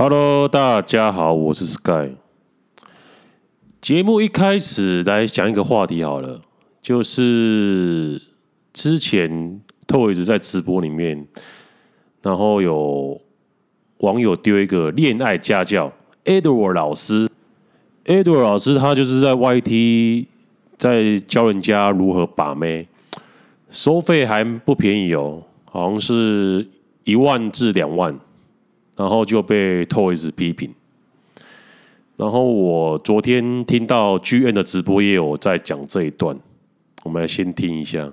Hello，大家好，我是 Sky。节目一开始来讲一个话题好了，就是之前 Toys 在直播里面，然后有网友丢一个恋爱家教 Edward 老师，Edward 老师他就是在 YT 在教人家如何把妹，收费还不便宜哦，好像是一万至两万。然后就被 Toys 批评。然后我昨天听到 GM 的直播也有在讲这一段，我们来先听一下。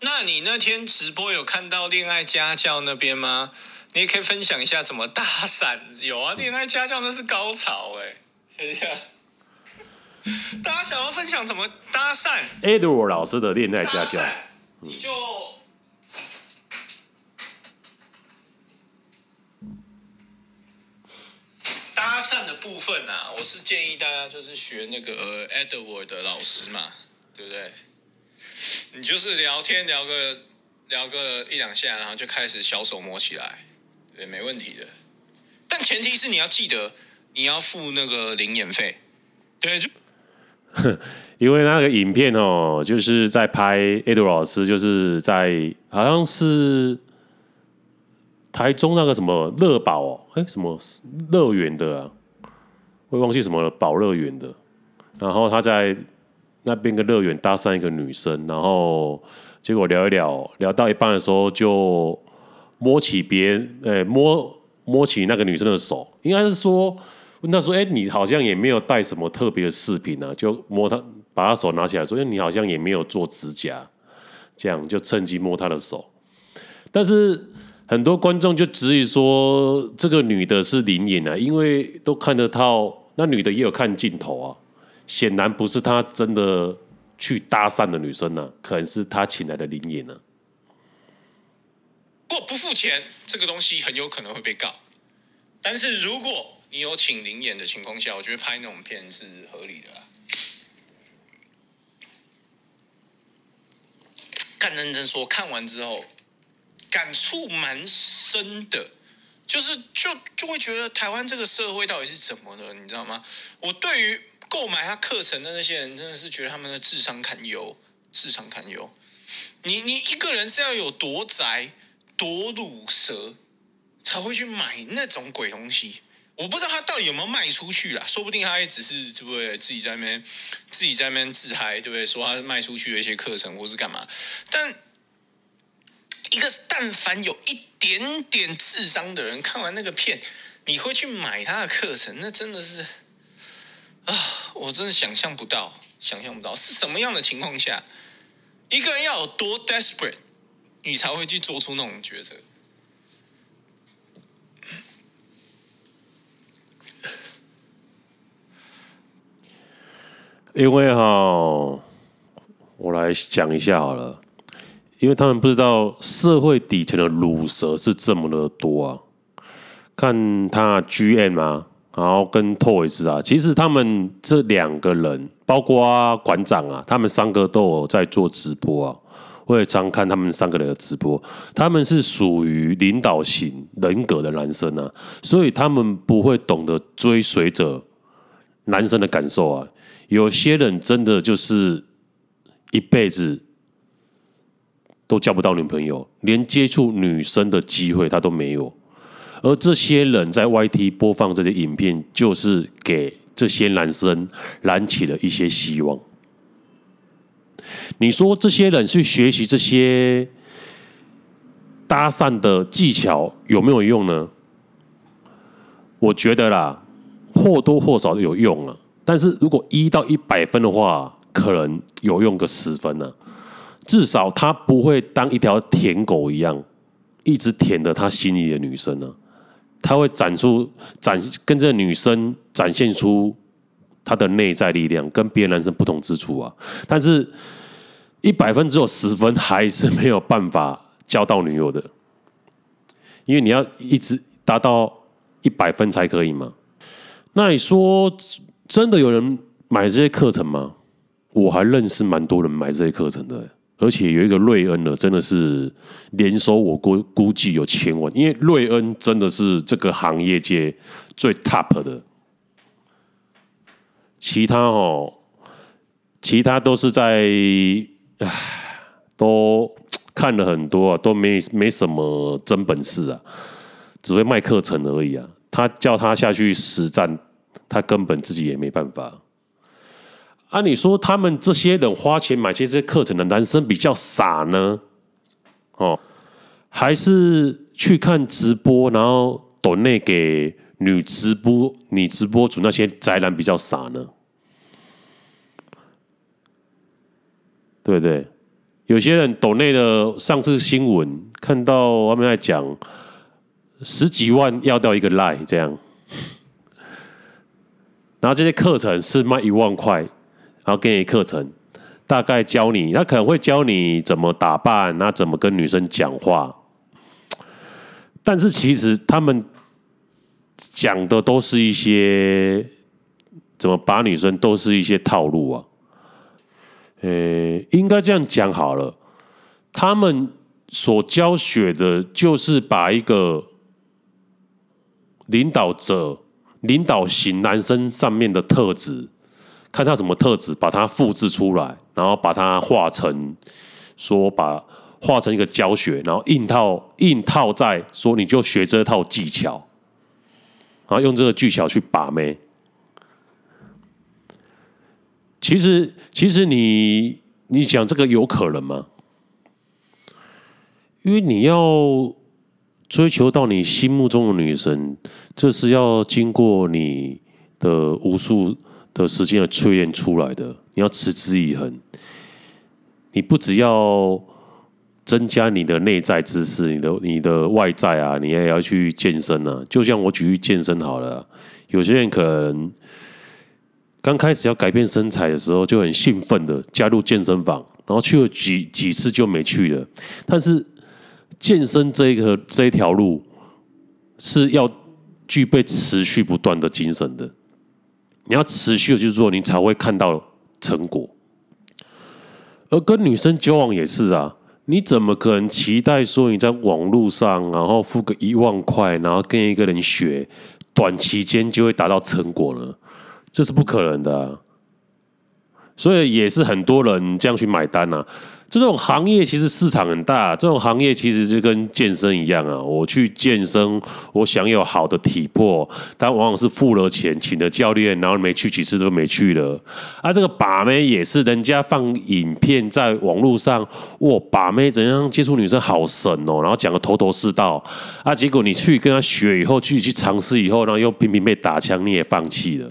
那你那天直播有看到恋爱家教那边吗？你也可以分享一下怎么搭讪。有啊，恋爱家教那是高潮哎、欸，等一下。大家想要分享怎么搭讪？Edward 老师的恋爱家教，你就搭讪的部分啊，我是建议大家就是学那个 Edward 的老师嘛，对不对？你就是聊天聊个聊个一两下，然后就开始小手摸起来，对，没问题的。但前提是你要记得，你要付那个零演费，对，就。因为那个影片哦，就是在拍 Edward 老师，就是在好像是台中那个什么乐宝哦，哎，什么乐园的啊，会忘记什么宝乐园的。然后他在那边个乐园搭讪一个女生，然后结果聊一聊，聊到一半的时候就摸起别人，哎，摸摸起那个女生的手，应该是说。问他说：“哎，你好像也没有带什么特别的饰品啊？”就摸他，把他手拿起来说：“哎，你好像也没有做指甲，这样就趁机摸他的手。”但是很多观众就质疑说：“这个女的是灵隐啊，因为都看得到，那女的也有看镜头啊，显然不是她真的去搭讪的女生呢、啊，可能是她请来的灵隐呢。”如果不付钱，这个东西很有可能会被告。但是如果你有请临演的情况下，我觉得拍那种片是合理的啦。干认真说，看完之后感触蛮深的，就是就就会觉得台湾这个社会到底是怎么的，你知道吗？我对于购买他课程的那些人，真的是觉得他们的智商堪忧，智商堪忧。你你一个人是要有多宅、多鲁蛇，才会去买那种鬼东西？我不知道他到底有没有卖出去啦，说不定他也只是对不对，自己在那边自己在那边自嗨，对不对？说他卖出去的一些课程或是干嘛？但一个但凡有一点点智商的人，看完那个片，你会去买他的课程？那真的是啊，我真的想象不到，想象不到是什么样的情况下，一个人要有多 desperate，你才会去做出那种抉择。因为哈，我来讲一下好了，因为他们不知道社会底层的鲁蛇是这么的多啊。看他 GM 啊，然后跟 Toys 啊，其实他们这两个人，包括馆长啊，他们三个都有在做直播啊。我也常看他们三个人的直播，他们是属于领导型人格的男生啊，所以他们不会懂得追随着男生的感受啊。有些人真的就是一辈子都交不到女朋友，连接触女生的机会他都没有。而这些人在 YT 播放这些影片，就是给这些男生燃起了一些希望。你说这些人去学习这些搭讪的技巧有没有用呢？我觉得啦，或多或少有用啊。但是如果一到一百分的话，可能有用个十分呢、啊。至少他不会当一条舔狗一样，一直舔着他心里的女生呢、啊。他会展出展跟这女生展现出他的内在力量，跟别的男生不同之处啊。但是一百分只有十分，还是没有办法交到女友的，因为你要一直达到一百分才可以嘛。那你说？真的有人买这些课程吗？我还认识蛮多人买这些课程的，而且有一个瑞恩的，真的是年收我估估计有千万，因为瑞恩真的是这个行业界最 top 的。其他哦，其他都是在，唉，都看了很多啊，都没没什么真本事啊，只会卖课程而已啊。他叫他下去实战，他根本自己也没办法。按理说他们这些人花钱买这些课程的男生比较傻呢？哦，还是去看直播，然后抖内给？女直播、女直播主那些宅男比较傻呢，对不对？有些人抖内的上次新闻看到外面在讲十几万要掉一个赖这样，然后这些课程是卖一万块，然后给你课程，大概教你，他可能会教你怎么打扮，那怎么跟女生讲话，但是其实他们。讲的都是一些怎么把女生，都是一些套路啊。呃，应该这样讲好了，他们所教学的就是把一个领导者、领导型男生上面的特质，看他什么特质，把它复制出来，然后把它画成说把画成一个教学，然后硬套硬套在说你就学这套技巧。然后用这个技巧去把妹，其实其实你你讲这个有可能吗？因为你要追求到你心目中的女神，这是要经过你的无数的时间的淬炼出来的。你要持之以恒，你不只要。增加你的内在知识，你的你的外在啊，你也要去健身啊。就像我举例健身好了，有些人可能刚开始要改变身材的时候，就很兴奋的加入健身房，然后去了几几次就没去了。但是健身这一个这一条路是要具备持续不断的精神的，你要持续的去做，你才会看到成果。而跟女生交往也是啊。你怎么可能期待说你在网络上，然后付个一万块，然后跟一个人学，短期间就会达到成果呢？这是不可能的啊。所以也是很多人这样去买单啊。这种行业其实市场很大，这种行业其实就跟健身一样啊。我去健身，我想有好的体魄，但往往是付了钱，请了教练，然后没去几次都没去了。啊，这个把妹也是，人家放影片在网络上，哇，把妹怎样接触女生好神哦，然后讲个头头是道。啊，结果你去跟他学以后，去去尝试以后，然后又频频被打枪，你也放弃了。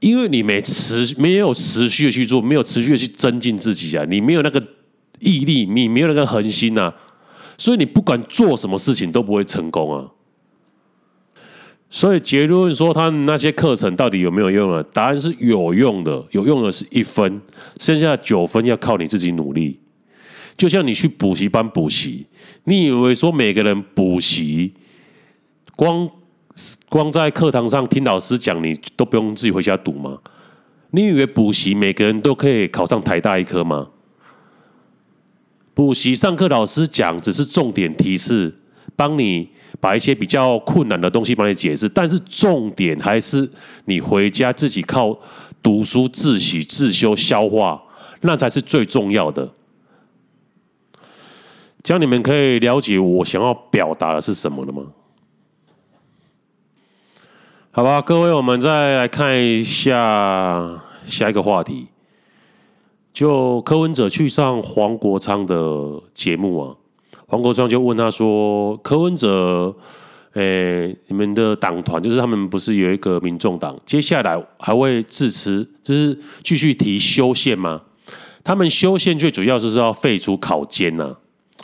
因为你没持没有持续的去做，没有持续的去增进自己啊，你没有那个毅力，你没有那个恒心呐，所以你不管做什么事情都不会成功啊。所以结论说，他那些课程到底有没有用啊？答案是有用的，有用的是一分，剩下九分要靠你自己努力。就像你去补习班补习，你以为说每个人补习光。光在课堂上听老师讲，你都不用自己回家读吗？你以为补习每个人都可以考上台大医科吗？补习上课老师讲只是重点提示，帮你把一些比较困难的东西帮你解释，但是重点还是你回家自己靠读书自习自修消化，那才是最重要的。这样你们可以了解我想要表达的是什么了吗？好吧，各位，我们再来看一下下一个话题。就柯文哲去上黄国昌的节目啊，黄国昌就问他说：“柯文哲，诶，你们的党团就是他们不是有一个民众党，接下来还会支持，就是继续提修宪吗？他们修宪最主要就是要废除考监呐。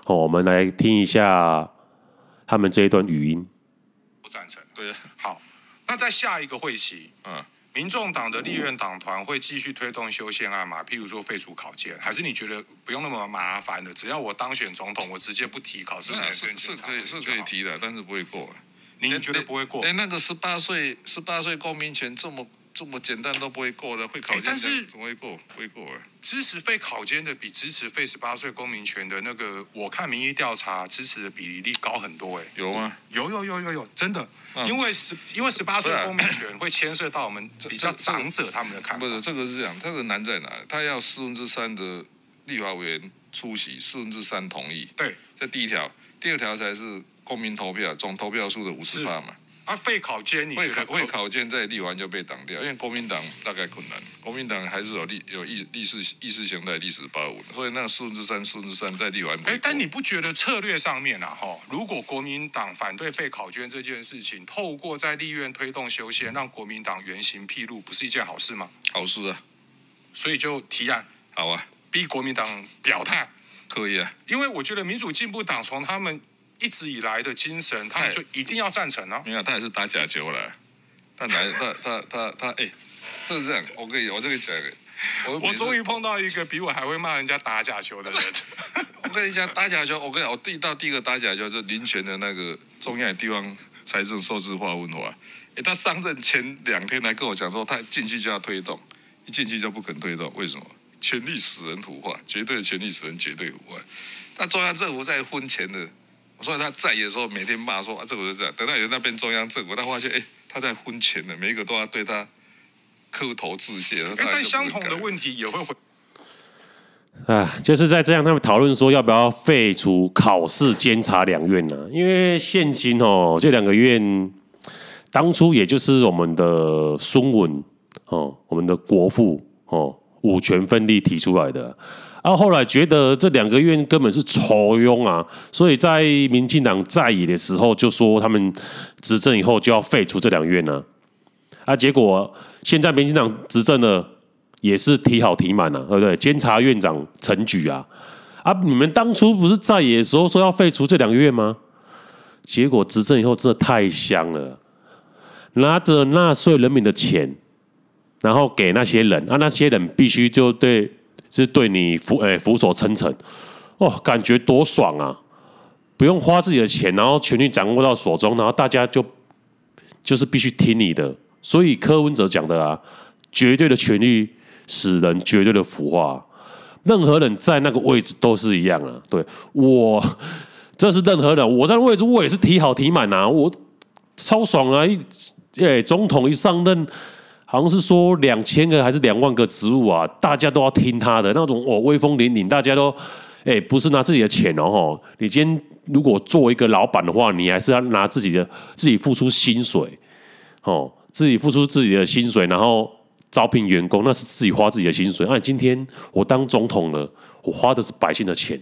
哦，我们来听一下他们这一段语音。不赞成，那在下一个会期，嗯，民众党的立院党团会继续推动修宪案嘛？譬如说废除考监，还是你觉得不用那么麻烦的？只要我当选总统，我直接不提考试，是是可以是可以提的，但是不会过。您觉得不会过？哎，那个十八岁十八岁公民权这么这么简单都不会过的，会考但是怎么会过？不会过啊！支持废考监的比支持废十八岁公民权的那个，我看民意调查支持的比例高很多哎、欸。有吗？有有有有有，真的，嗯、因为十因为十八岁公民权会牵涉到我们比较长者他们的看法。不是这个是这样，这个难在哪？他要四分之三的立法委员出席，四分之三同意。对，这第一条，第二条才是公民投票总投票数的五十趴嘛。啊，废考监，你觉得会考监在立完就被挡掉，因为国民党大概困难，国民党还是有历有意历史意识形态历史包袱，所以那四分之三四分之三在立完。哎，但你不觉得策略上面啊，哈，如果国民党反对废考监这件事情，透过在立院推动修宪，让国民党原形毕露，不是一件好事吗？好事啊，所以就提案，好啊，逼国民党表态，可以啊，因为我觉得民主进步党从他们。一直以来的精神，他们就一定要赞成啊！没有，他也是打假球了。他来，他他他他，哎，是这样。我跟你，我这个讲，我我终于碰到一个比我还会骂人家打假球的人。我跟你讲，打假球，我跟你讲，我第到第一个打假球就是林权的那个中央地方财政数字化问话。哎，他上任前两天来跟我讲说，他进去就要推动，一进去就不肯推动，为什么？权力使人腐化，绝对的权力使人绝对腐化。那中央政府在婚前的。所以他在野的时候，每天骂说啊，这个是这样。等到有那边中央政府，他发现哎，他在婚前的每一个都要对他磕头致谢。但相同的问题也会回。啊，就是在这样，他们讨论说要不要废除考试监察两院呢？因为现今哦，这两个院当初也就是我们的孙文哦，我们的国父哦，五权分立提出来的。然后后来觉得这两个院根本是酬庸啊，所以在民进党在野的时候就说他们执政以后就要废除这两院呢。啊，结果现在民进党执政了，也是提好提满了，对不对？监察院长陈菊啊，啊，你们当初不是在野的时候说要废除这两个院吗？结果执政以后真的太香了，拿着纳税人民的钱，然后给那些人啊，那些人必须就对。是对你俯诶俯首称臣，哦，感觉多爽啊！不用花自己的钱，然后权力掌握到手中，然后大家就就是必须听你的。所以柯文哲讲的啊，绝对的权力使人绝对的腐化。任何人在那个位置都是一样啊。对我，这是任何人，我在位置我也是提好提满啊，我超爽啊！一诶，总统一上任。好像是说两千个还是两万个职务啊，大家都要听他的那种哦，威风凛凛，大家都哎、不是拿自己的钱哦，你今天如果做一个老板的话，你还是要拿自己的自己付出薪水，哦，自己付出自己的薪水，然后招聘员工，那是自己花自己的薪水。那、啊、今天我当总统了，我花的是百姓的钱。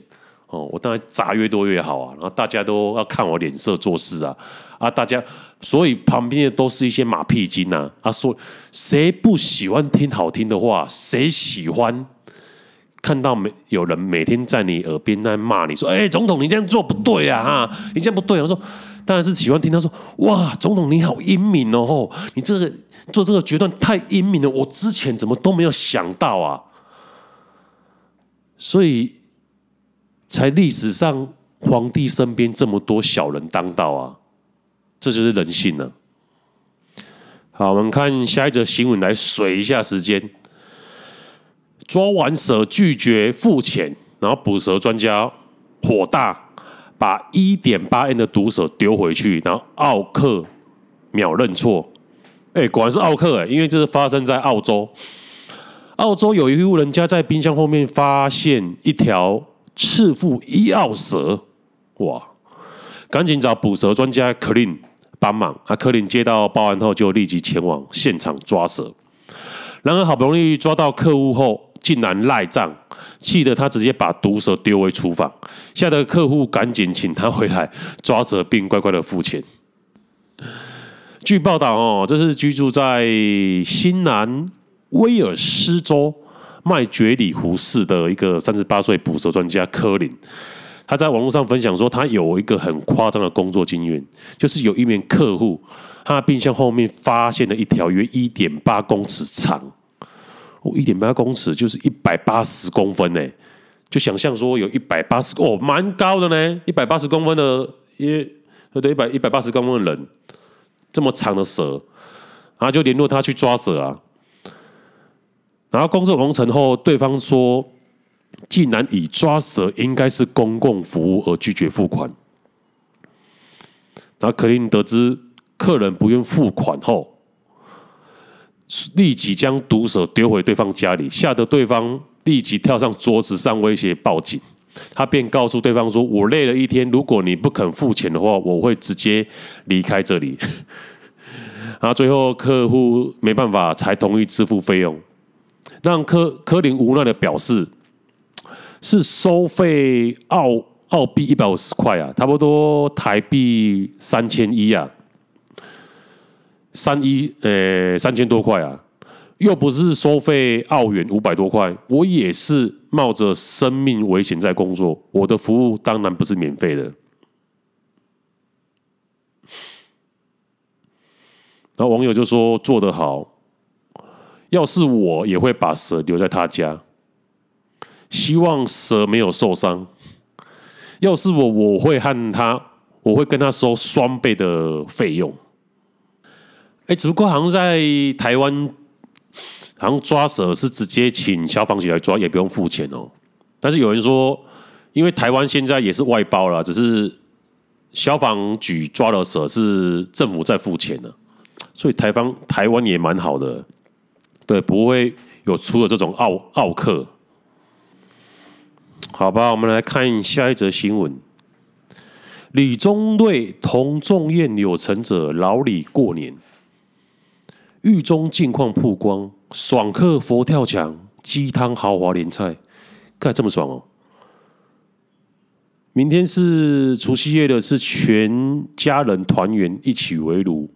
哦，我当然砸越多越好啊，然后大家都要看我脸色做事啊，啊，大家，所以旁边的都是一些马屁精呐，啊，说谁不喜欢听好听的话，谁喜欢看到每有人每天在你耳边在骂你说，哎，总统你这样做不对啊，哈，你这样不对，我说当然是喜欢听他说，哇，总统你好英明哦，你这个做这个决断太英明了，我之前怎么都没有想到啊，所以。才历史上皇帝身边这么多小人当道啊，这就是人性了。好，我们看下一则新闻来水一下时间。抓完蛇拒绝付钱，然后捕蛇专家火大，把一点八 M 的毒蛇丢回去，然后奥克秒认错。哎，果然是奥克哎，因为这是发生在澳洲。澳洲有一户人家在冰箱后面发现一条。赤腹伊奥蛇，哇！赶紧找捕蛇专家克林帮忙。啊，克林接到报案后就立即前往现场抓蛇。然而好不容易抓到客户后，竟然赖账，气得他直接把毒蛇丢回厨房。吓得客户赶紧请他回来 抓蛇，并乖乖的付钱。据报道哦，这是居住在新南威尔斯州。麦觉里湖市的一个三十八岁捕蛇专家柯林，他在网络上分享说，他有一个很夸张的工作经验，就是有一名客户，他的冰箱后面发现了一条约一点八公尺长，哦，一点八公尺就是一百八十公分呢，就想象说有一百八十哦，蛮高的呢，一百八十公分的，也对一百一百八十公分的人，这么长的蛇，然后就联络他去抓蛇啊。然后公设完成后，对方说既然以抓蛇应该是公共服务而拒绝付款。然后克林得知客人不愿付款后，立即将毒蛇丢回对方家里，吓得对方立即跳上桌子上威胁报警。他便告诉对方说：“我累了一天，如果你不肯付钱的话，我会直接离开这里。”然后最后客户没办法才同意支付费用，让柯柯林无奈的表示：“是收费澳澳币一百五十块啊，差不多台币三千一啊，三一呃三千多块啊。”又不是收费澳元五百多块，我也是冒着生命危险在工作，我的服务当然不是免费的。然后网友就说做得好，要是我也会把蛇留在他家，希望蛇没有受伤。要是我，我会和他，我会跟他收双倍的费用。哎，只不过好像在台湾。好像抓蛇是直接请消防局来抓，也不用付钱哦。但是有人说，因为台湾现在也是外包了，只是消防局抓了蛇是政府在付钱的，所以台方台湾也蛮好的，对，不会有出了这种奥奥客。好吧，我们来看下一则新闻：李宗瑞同众宴柳成者老李过年。狱中近况曝光，爽客佛跳墙、鸡汤豪华年菜，看这么爽哦！明天是除夕夜的，是全家人团圆一起围炉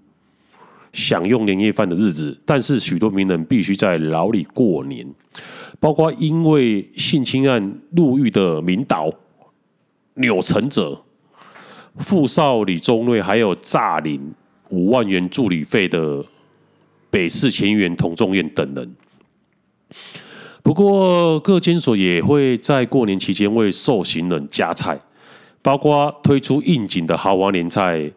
享用年夜饭的日子。但是许多名人必须在牢里过年，包括因为性侵案入狱的名导钮承泽、富少李宗瑞，还有诈领五万元助理费的。北市前议员童仲彦等人，不过各监所也会在过年期间为受刑人加菜，包括推出应景的豪华年菜，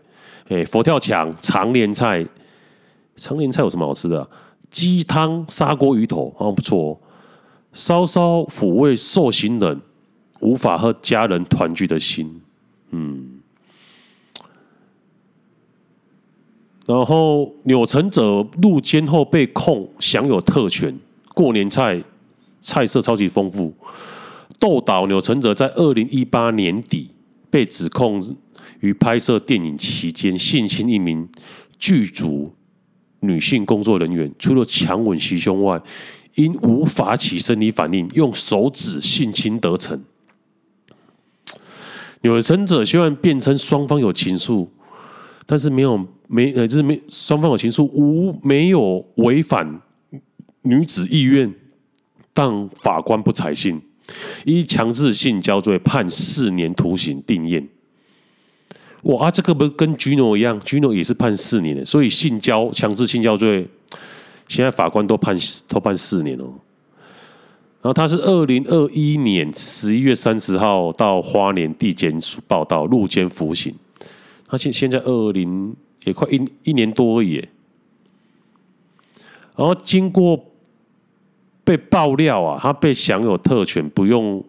诶，佛跳墙、长年菜。长年菜有什么好吃的啊？鸡汤、砂锅鱼头，好像不错哦，稍稍抚慰受刑人无法和家人团聚的心。嗯。然后钮承泽入监后被控享有特权，过年菜菜色超级丰富。斗导钮承泽在二零一八年底被指控于拍摄电影期间性侵一名剧组女性工作人员，除了强吻袭胸外，因无法起生理反应，用手指性侵得逞。有生者虽然辩称双方有情愫，但是没有。没呃，就是没双方有情愫，无没有违反女子意愿，但法官不采信，依强制性交罪判四年徒刑定谳。哇啊，这个不跟 Gino 一样，Gino 也是判四年的，所以性交强制性交罪，现在法官都判都判四年哦。然后他是二零二一年十一月三十号到花莲地检署报到入监服刑，他现现在二零。也快一一年多而已，然后经过被爆料啊，他被享有特权，不用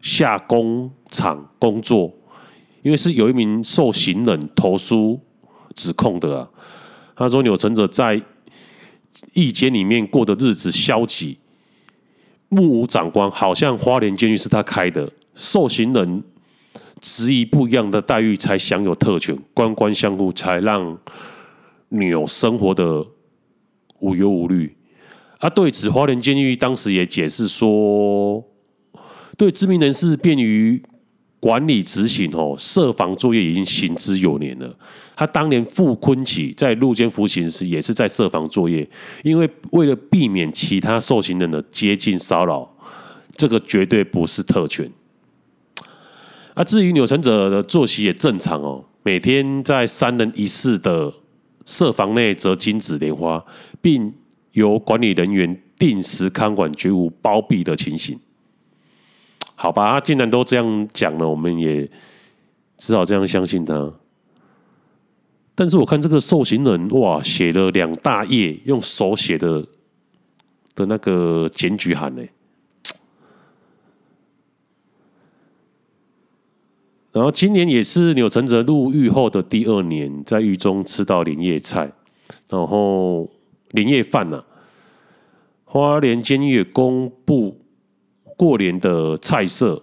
下工厂工作，因为是有一名受刑人投诉指控的啊。他说钮承泽在狱监里面过的日子消极，目无长官，好像花莲监狱是他开的，受刑人。质疑不一样的待遇才享有特权，官官相护才让钮生活的无忧无虑。啊，对此花莲监狱当时也解释说，对知名人士便于管理执行哦，设防作业已经行之有年了。他当年傅崐萁在入监服刑时也是在设防作业，因为为了避免其他受刑人的接近骚扰，这个绝对不是特权。啊，至于钮承泽的作息也正常哦，每天在三人一室的设房内折金纸莲花，并由管理人员定时看管，绝无包庇的情形。好吧，他既然都这样讲了，我们也只好这样相信他。但是我看这个受刑人哇，写了两大页用手写的的那个检举函呢。然后今年也是钮承泽入狱后的第二年，在狱中吃到年夜菜，然后年夜饭呐、啊。花莲监狱公布过年的菜色，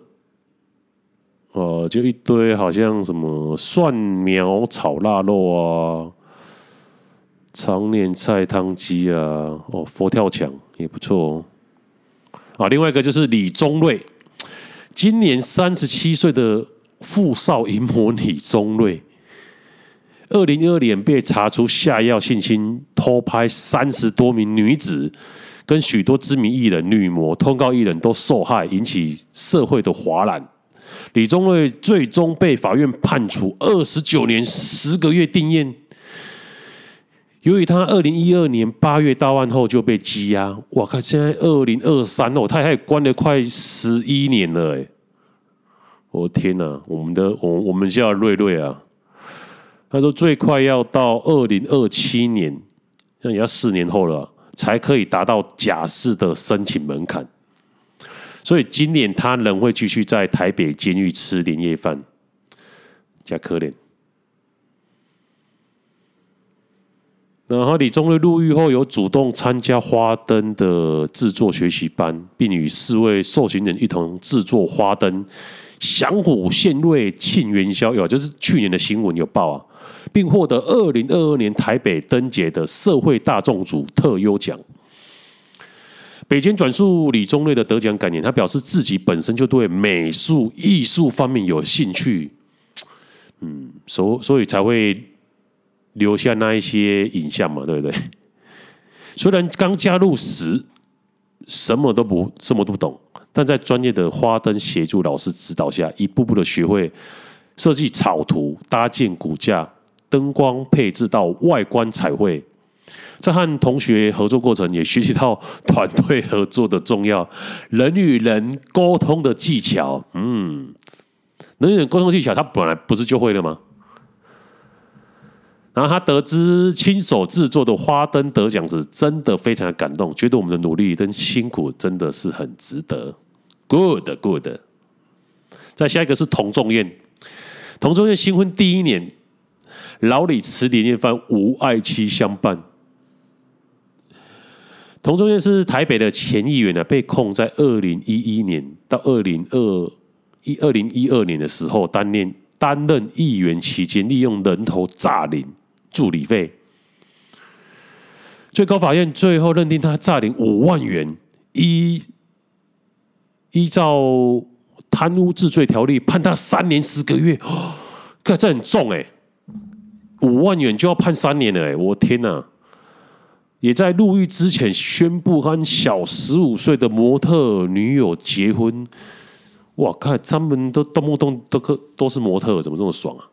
哦，就一堆好像什么蒜苗炒腊肉啊，长年菜汤鸡啊，哦，佛跳墙也不错哦。啊，另外一个就是李宗瑞，今年三十七岁的。富少淫魔李宗瑞，二零一二年被查出下药性侵、偷拍三十多名女子，跟许多知名艺人、女模、通告艺人都受害，引起社会的哗然。李宗瑞最终被法院判处二十九年十个月定谳。由于他二零一二年八月到案后就被羁押，我靠，现在二零二三哦，他还关了快十一年了哎。我天哪！我们的我我们叫瑞瑞啊，他说最快要到二零二七年，那也要四年后了，才可以达到假释的申请门槛。所以今年他仍会继续在台北监狱吃年夜饭，加可怜。然后李宗瑞入狱后，有主动参加花灯的制作学习班，并与四位受刑人一同制作花灯。祥虎献瑞庆元宵，有就是去年的新闻有报啊，并获得二零二二年台北灯节的社会大众组特优奖。北京转述李宗瑞的得奖感言，他表示自己本身就对美术艺术方面有兴趣，嗯，所所以才会留下那一些影像嘛，对不对？虽然刚加入时什么都不什么都不懂。但在专业的花灯协助老师指导下，一步步的学会设计草图、搭建骨架、灯光配置到外观彩绘。在和同学合作过程，也学习到团队合作的重要，人与人沟通的技巧。嗯，人与人沟通技巧，他本来不是就会了吗？然后他得知亲手制作的花灯得奖时，真的非常的感动，觉得我们的努力跟辛苦真的是很值得。Good, good。再下一个是童仲彦，童仲彦新婚第一年，老李吃年夜饭，无爱妻相伴。童仲彦是台北的前议员呢，被控在二零一一年到二零二一二零一二年的时候，担任担任议员期间，利用人头诈领。助理费，最高法院最后认定他诈领五万元，依依照贪污治罪条例判他三年十个月。哦，这很重哎，五万元就要判三年了哎，我天哪！也在入狱之前宣布和小十五岁的模特女友结婚。哇，看他们都动不动都可都是模特，怎么这么爽啊？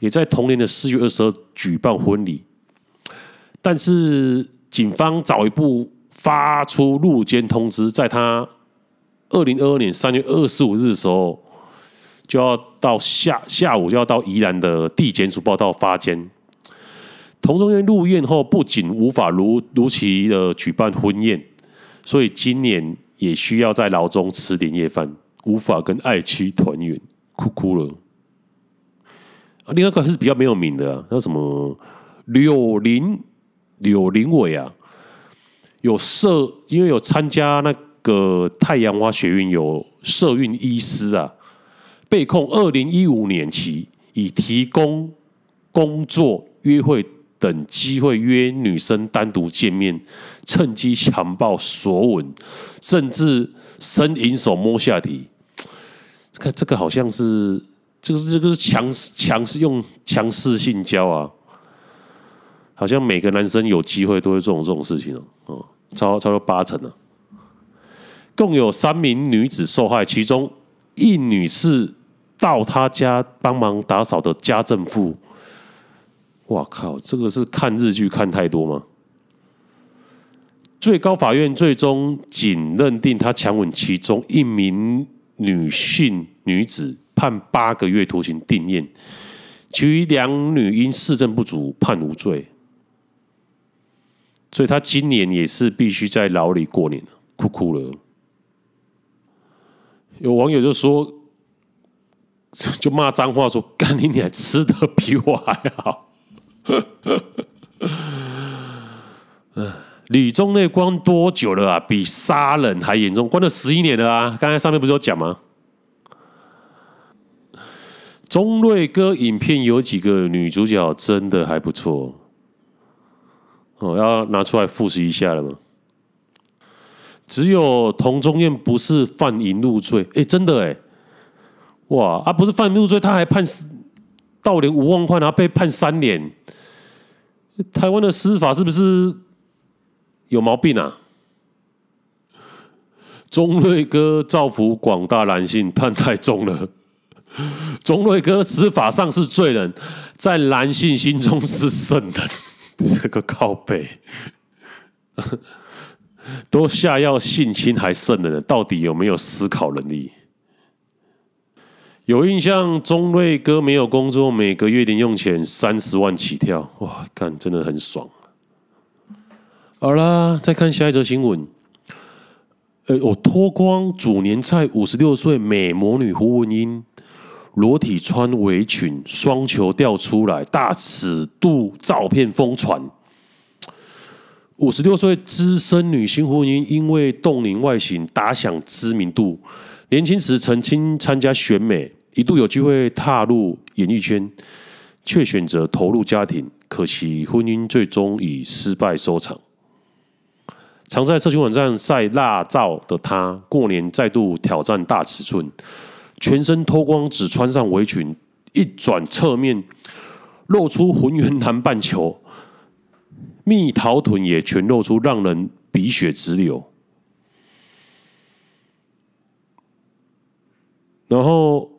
也在同年的四月二十二举办婚礼，但是警方早一步发出入监通知，在他二零二二年三月二十五日的时候，就要到下下午就要到宜兰的地检署报到发监。童仲彦入院后，不仅无法如如期的举办婚宴，所以今年也需要在牢中吃年夜饭，无法跟爱妻团圆，哭哭了。另外一个还是比较没有名的，叫什么柳林柳林伟啊，有社，因为有参加那个太阳花学运，有社运医师啊，被控二零一五年起以提供工作、约会等机会约女生单独见面，趁机强暴、索吻，甚至伸淫手摸下体。看这个好像是。这个是这个是强强势用强势性交啊，好像每个男生有机会都会做这种事情哦，哦超超过八成呢。共有三名女子受害，其中一女是到他家帮忙打扫的家政妇。哇靠，这个是看日剧看太多吗？最高法院最终仅认定他强吻其中一名女性女子。判八个月徒刑定谳，其余两女因事证不足判无罪。所以他今年也是必须在牢里过年，哭哭了。有网友就说，就骂脏话说：“干你，你还吃的比我还好。”李宗瑞关多久了啊？比杀人还严重，关了十一年了啊！刚才上面不是有讲吗？宗瑞哥影片有几个女主角真的还不错哦，要拿出来复习一下了吗？只有童中燕不是犯淫入罪，哎，真的哎，哇啊，不是犯入罪，他还判盗领五万块，然后被判三年。台湾的司法是不是有毛病啊？宗瑞哥造福广大男性，判太重了。宗瑞哥司法上是罪人，在男性心中是圣人。这个靠北。都下药性侵还圣人，到底有没有思考能力？有印象，中瑞哥没有工作，每个月零用钱三十万起跳，哇，干真的很爽。好啦，再看下一则新闻。呃，我脱光煮年菜，五十六岁美魔女胡文英裸体穿围裙，双球掉出来，大尺度照片疯传。五十六岁资深女星胡文英因为冻龄外形打响知名度，年轻时曾经参加选美，一度有机会踏入演艺圈，却选择投入家庭。可惜婚姻最终以失败收场。常在社群网站晒辣照的她，过年再度挑战大尺寸，全身脱光，只穿上围裙，一转侧面露出浑圆南半球。蜜桃臀也全露出，让人鼻血直流。然后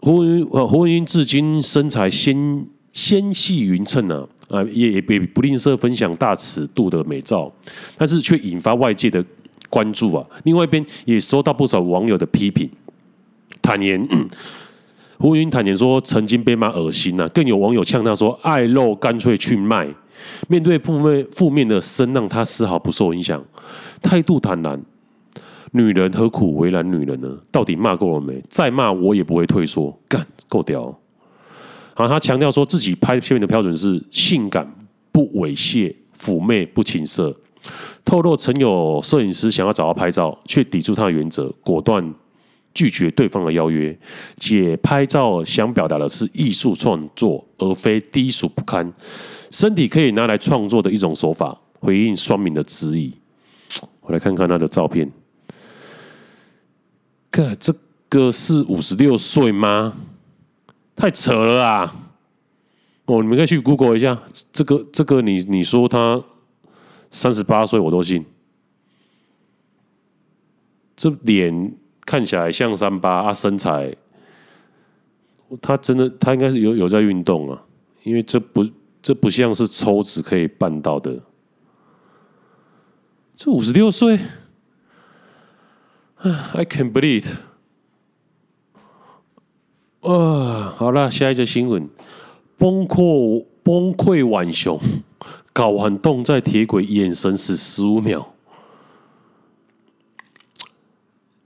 胡文呃胡文英至今身材纤纤细匀称呢啊，也也不不吝啬分享大尺度的美照，但是却引发外界的关注啊。另外一边也收到不少网友的批评，坦言 胡云坦言说曾经被骂恶心呐、啊，更有网友呛他说爱肉干脆去卖。面对负面负面的声浪，他丝毫不受影响，态度坦然。女人何苦为难女人呢？到底骂够了没？再骂我也不会退缩。干够屌！好，他强调说自己拍片的标准是性感不猥亵，妩媚不情色。透露曾有摄影师想要找他拍照，却抵触他的原则，果断拒绝对方的邀约。且拍照想表达的是艺术创作，而非低俗不堪。身体可以拿来创作的一种手法，回应酸民的质疑。我来看看他的照片。哥，这个是五十六岁吗？太扯了啊！哦，你们可以去 Google 一下，这个这个你你说他三十八岁，我都信。这脸看起来像三八啊，身材，他真的他应该是有有在运动啊，因为这不。这不像是抽脂可以办到的。这五十六岁 I can't believe。啊，好了，下一则新闻：崩溃崩溃浣熊睾丸冻在铁轨，眼神死十五秒。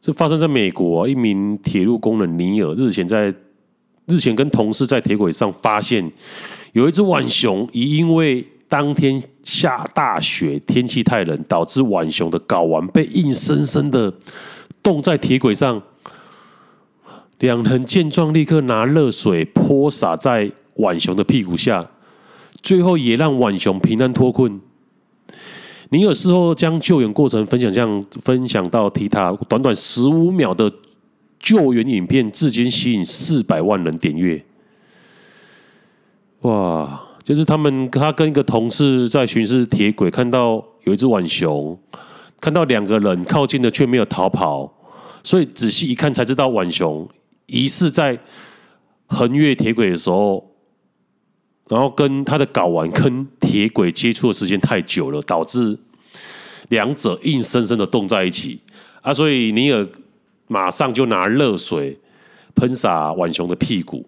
这发生在美国，一名铁路工人尼尔日前在日前跟同事在铁轨上发现。有一只浣熊，疑因为当天下大雪，天气太冷，导致浣熊的睾丸被硬生生的冻在铁轨上。两人见状，立刻拿热水泼洒在浣熊的屁股下，最后也让浣熊平安脱困。尼尔事后将救援过程分享，这样分享到 Ｔ 天堂短短十五秒的救援影片，至今吸引四百万人点阅。哇！就是他们，他跟一个同事在巡视铁轨，看到有一只浣熊，看到两个人靠近的却没有逃跑，所以仔细一看才知道浣熊疑似在横越铁轨的时候，然后跟他的睾丸跟铁轨接触的时间太久了，导致两者硬生生的冻在一起啊！所以尼尔马上就拿热水喷洒浣熊的屁股。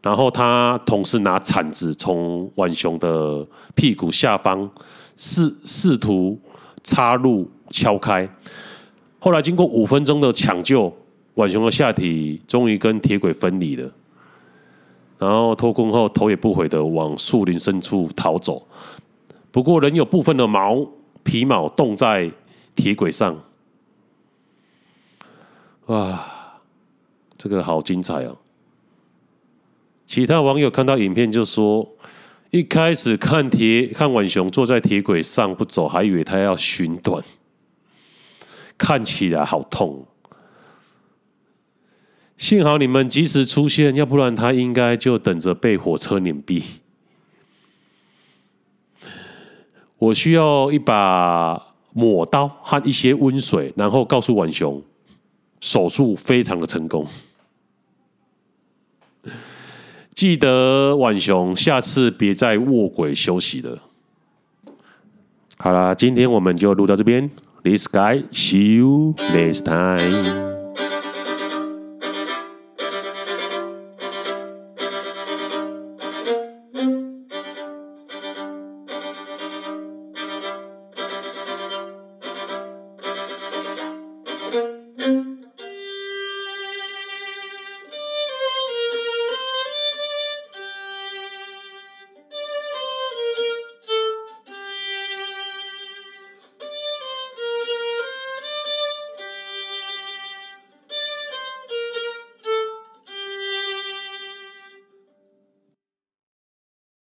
然后他同时拿铲子从浣熊的屁股下方试试图插入敲开，后来经过五分钟的抢救，浣熊的下体终于跟铁轨分离了。然后脱困后，头也不回的往树林深处逃走。不过，仍有部分的毛皮毛冻在铁轨上。哇，这个好精彩哦！其他网友看到影片就说，一开始看铁看浣熊坐在铁轨上不走，还以为他要寻短，看起来好痛。幸好你们及时出现，要不然他应该就等着被火车碾毙。我需要一把抹刀和一些温水，然后告诉浣熊，手术非常的成功。记得浣熊，下次别再卧轨休息了。好啦，今天我们就录到这边。This guy, see you next time.